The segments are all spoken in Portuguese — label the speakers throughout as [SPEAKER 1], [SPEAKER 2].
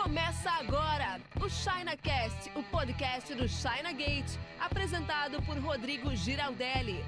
[SPEAKER 1] Começa agora o ChinaCast, o podcast do China Gate, apresentado por Rodrigo Giraldelli.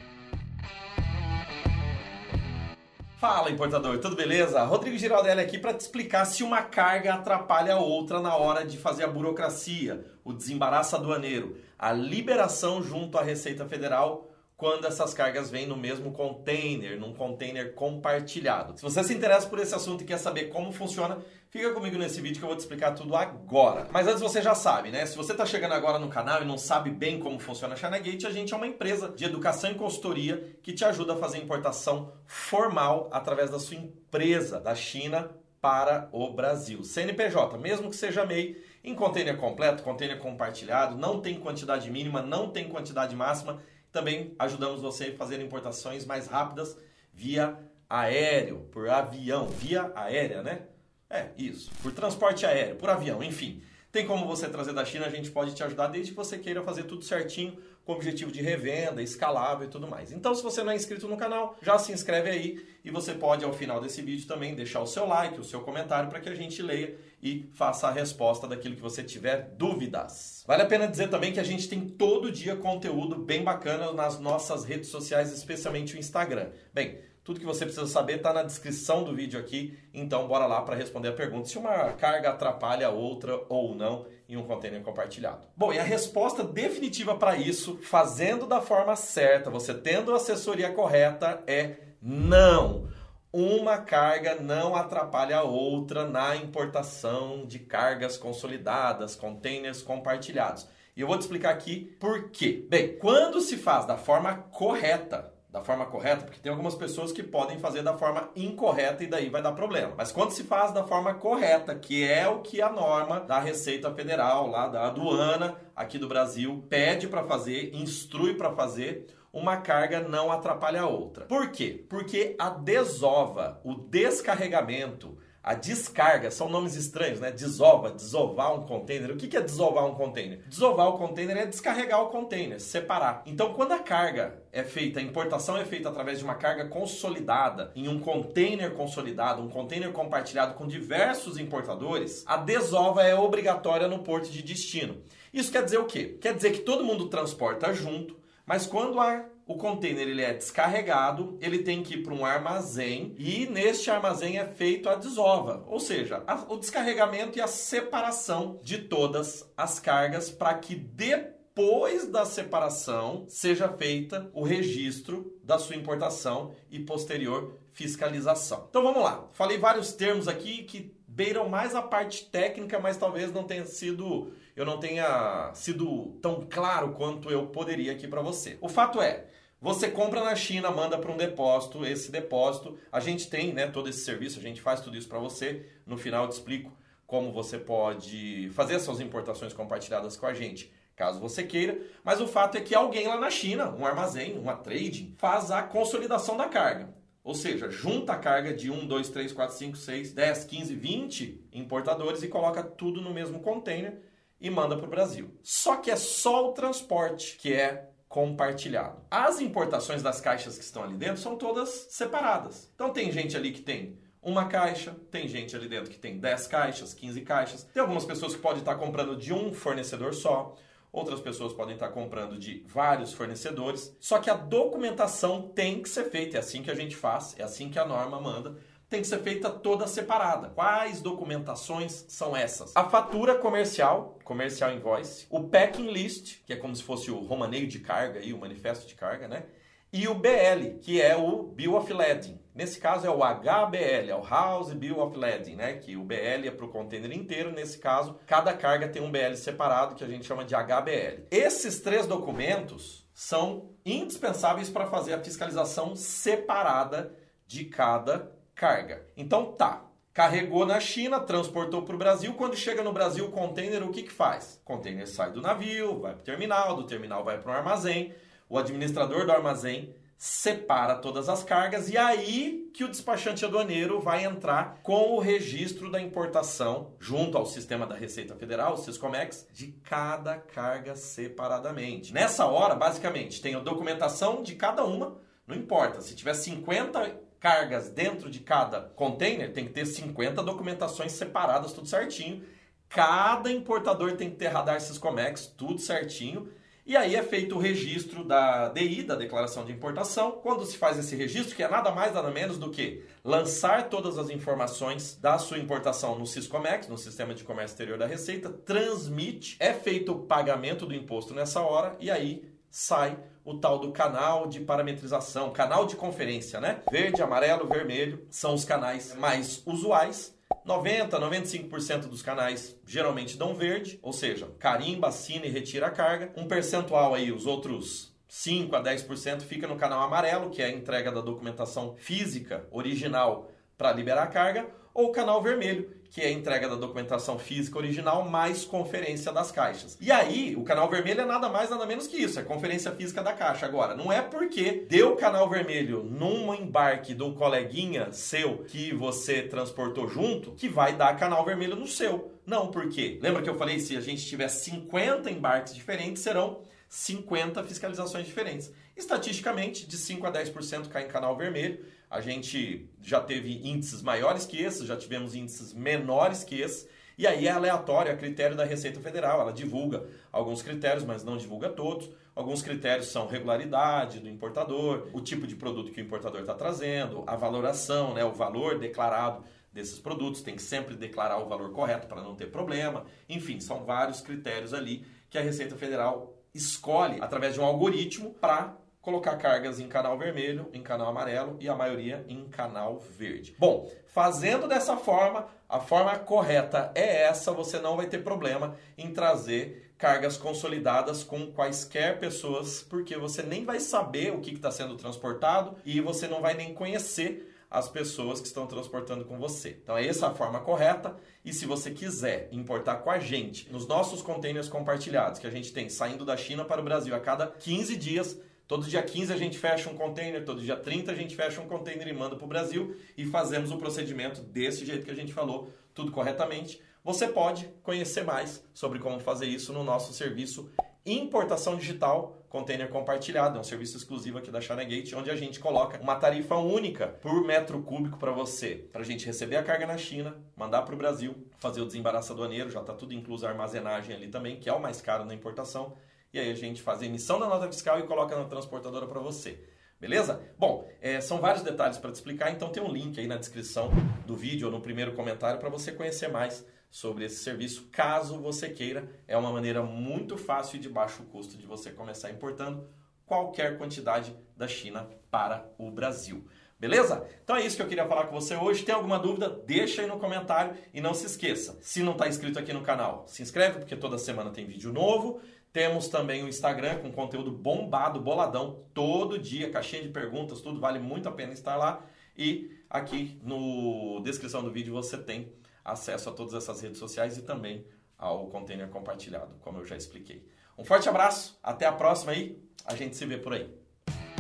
[SPEAKER 2] Fala, importador, tudo beleza? Rodrigo Giraldelli aqui para te explicar se uma carga atrapalha a outra na hora de fazer a burocracia, o desembaraço aduaneiro, a liberação junto à Receita Federal quando essas cargas vêm no mesmo container, num container compartilhado. Se você se interessa por esse assunto e quer saber como funciona, fica comigo nesse vídeo que eu vou te explicar tudo agora. Mas antes você já sabe, né? Se você está chegando agora no canal e não sabe bem como funciona a ChinaGate, a gente é uma empresa de educação e consultoria que te ajuda a fazer importação formal através da sua empresa da China para o Brasil. CNPJ, mesmo que seja MEI, em container completo, container compartilhado, não tem quantidade mínima, não tem quantidade máxima também ajudamos você a fazer importações mais rápidas via aéreo, por avião, via aérea, né? É, isso, por transporte aéreo, por avião, enfim. Tem como você trazer da China, a gente pode te ajudar desde que você queira fazer tudo certinho, com objetivo de revenda, escalável e tudo mais. Então, se você não é inscrito no canal, já se inscreve aí e você pode, ao final desse vídeo, também deixar o seu like, o seu comentário para que a gente leia e faça a resposta daquilo que você tiver dúvidas. Vale a pena dizer também que a gente tem todo dia conteúdo bem bacana nas nossas redes sociais, especialmente o Instagram. Bem, tudo que você precisa saber está na descrição do vídeo aqui, então bora lá para responder a pergunta se uma carga atrapalha a outra ou não em um container compartilhado. Bom, e a resposta definitiva para isso, fazendo da forma certa, você tendo a assessoria correta, é não. Uma carga não atrapalha a outra na importação de cargas consolidadas, containers compartilhados. E eu vou te explicar aqui por quê. Bem, quando se faz da forma correta, da forma correta, porque tem algumas pessoas que podem fazer da forma incorreta e daí vai dar problema. Mas quando se faz da forma correta, que é o que a norma da Receita Federal, lá da aduana aqui do Brasil, pede para fazer, instrui para fazer, uma carga não atrapalha a outra. Por quê? Porque a desova, o descarregamento, a descarga, são nomes estranhos, né? Desova, desovar um container. O que é desovar um container? Desovar o container é descarregar o container, separar. Então, quando a carga é feita, a importação é feita através de uma carga consolidada, em um container consolidado, um container compartilhado com diversos importadores, a desova é obrigatória no porto de destino. Isso quer dizer o quê? Quer dizer que todo mundo transporta junto, mas quando a o container ele é descarregado, ele tem que ir para um armazém e neste armazém é feito a desova, ou seja, a, o descarregamento e a separação de todas as cargas para que depois da separação seja feita o registro da sua importação e posterior fiscalização. Então vamos lá. Falei vários termos aqui que beiram mais a parte técnica, mas talvez não tenha sido eu não tenha sido tão claro quanto eu poderia aqui para você. O fato é, você compra na China, manda para um depósito, esse depósito, a gente tem né, todo esse serviço, a gente faz tudo isso para você. No final eu te explico como você pode fazer essas importações compartilhadas com a gente, caso você queira. Mas o fato é que alguém lá na China, um armazém, uma trading, faz a consolidação da carga. Ou seja, junta a carga de 1, 2, 3, 4, 5, 6, 10, 15, 20 importadores e coloca tudo no mesmo container e manda para o Brasil. Só que é só o transporte que é compartilhado. As importações das caixas que estão ali dentro são todas separadas. Então tem gente ali que tem uma caixa, tem gente ali dentro que tem 10 caixas, 15 caixas. Tem algumas pessoas que podem estar comprando de um fornecedor só. Outras pessoas podem estar comprando de vários fornecedores. Só que a documentação tem que ser feita. É assim que a gente faz, é assim que a norma manda tem que ser feita toda separada. Quais documentações são essas? A fatura comercial, comercial invoice, o packing list, que é como se fosse o romaneio de carga e o manifesto de carga, né? E o BL, que é o Bill of Lading. Nesse caso é o HBL, é o House Bill of Lading, né? Que o BL é para o container inteiro. Nesse caso, cada carga tem um BL separado que a gente chama de HBL. Esses três documentos são indispensáveis para fazer a fiscalização separada de cada carga. Então tá, carregou na China, transportou para o Brasil. Quando chega no Brasil, o container, o que, que faz? O container sai do navio, vai para o terminal, do terminal vai para o armazém. O administrador do armazém separa todas as cargas e aí que o despachante aduaneiro vai entrar com o registro da importação junto ao sistema da Receita Federal, o Siscomex, de cada carga separadamente. Nessa hora, basicamente, tem a documentação de cada uma, não importa, se tiver 50 cargas dentro de cada container, tem que ter 50 documentações separadas, tudo certinho. Cada importador tem que ter radar Siscomex, tudo certinho. E aí é feito o registro da DI, da Declaração de Importação. Quando se faz esse registro, que é nada mais, nada menos do que lançar todas as informações da sua importação no Siscomex, no Sistema de Comércio Exterior da Receita, transmite, é feito o pagamento do imposto nessa hora e aí sai o tal do canal de parametrização, canal de conferência, né? Verde, amarelo, vermelho são os canais mais usuais 90, 95% dos canais geralmente dão verde, ou seja, carimba, assina e retira a carga. Um percentual aí, os outros 5 a 10% fica no canal amarelo, que é a entrega da documentação física original para liberar a carga, ou o canal vermelho, que é entrega da documentação física original mais conferência das caixas. E aí, o canal vermelho é nada mais, nada menos que isso, é conferência física da caixa. Agora, não é porque deu canal vermelho num embarque um coleguinha seu que você transportou junto que vai dar canal vermelho no seu. Não, porque lembra que eu falei se a gente tiver 50 embarques diferentes, serão 50 fiscalizações diferentes. Estatisticamente, de 5 a 10% cai em canal vermelho. A gente já teve índices maiores que esses, já tivemos índices menores que esses. E aí é aleatório, é critério da Receita Federal. Ela divulga alguns critérios, mas não divulga todos. Alguns critérios são regularidade do importador, o tipo de produto que o importador está trazendo, a valoração, né, o valor declarado desses produtos, tem que sempre declarar o valor correto para não ter problema. Enfim, são vários critérios ali que a Receita Federal escolhe através de um algoritmo para colocar cargas em canal vermelho, em canal amarelo e a maioria em canal verde. Bom, fazendo dessa forma, a forma correta é essa, você não vai ter problema em trazer cargas consolidadas com quaisquer pessoas, porque você nem vai saber o que está sendo transportado e você não vai nem conhecer as pessoas que estão transportando com você. Então, é essa a forma correta. E se você quiser importar com a gente nos nossos containers compartilhados, que a gente tem saindo da China para o Brasil a cada 15 dias, Todo dia 15 a gente fecha um container, todo dia 30 a gente fecha um container e manda para o Brasil e fazemos o procedimento desse jeito que a gente falou, tudo corretamente. Você pode conhecer mais sobre como fazer isso no nosso serviço Importação Digital Container Compartilhado. É um serviço exclusivo aqui da Gate, onde a gente coloca uma tarifa única por metro cúbico para você, para a gente receber a carga na China, mandar para o Brasil, fazer o desembaraço aduaneiro, já está tudo incluso a armazenagem ali também, que é o mais caro na importação e aí a gente faz a emissão da nota fiscal e coloca na transportadora para você. Beleza? Bom, é, são vários detalhes para te explicar, então tem um link aí na descrição do vídeo ou no primeiro comentário para você conhecer mais sobre esse serviço, caso você queira. É uma maneira muito fácil e de baixo custo de você começar importando qualquer quantidade da China para o Brasil. Beleza? Então é isso que eu queria falar com você hoje. Tem alguma dúvida? Deixa aí no comentário e não se esqueça, se não está inscrito aqui no canal, se inscreve porque toda semana tem vídeo novo. Temos também o Instagram com conteúdo bombado, boladão, todo dia, caixinha de perguntas, tudo vale muito a pena estar lá. E aqui no descrição do vídeo você tem acesso a todas essas redes sociais e também ao container compartilhado, como eu já expliquei. Um forte abraço, até a próxima aí, a gente se vê por aí.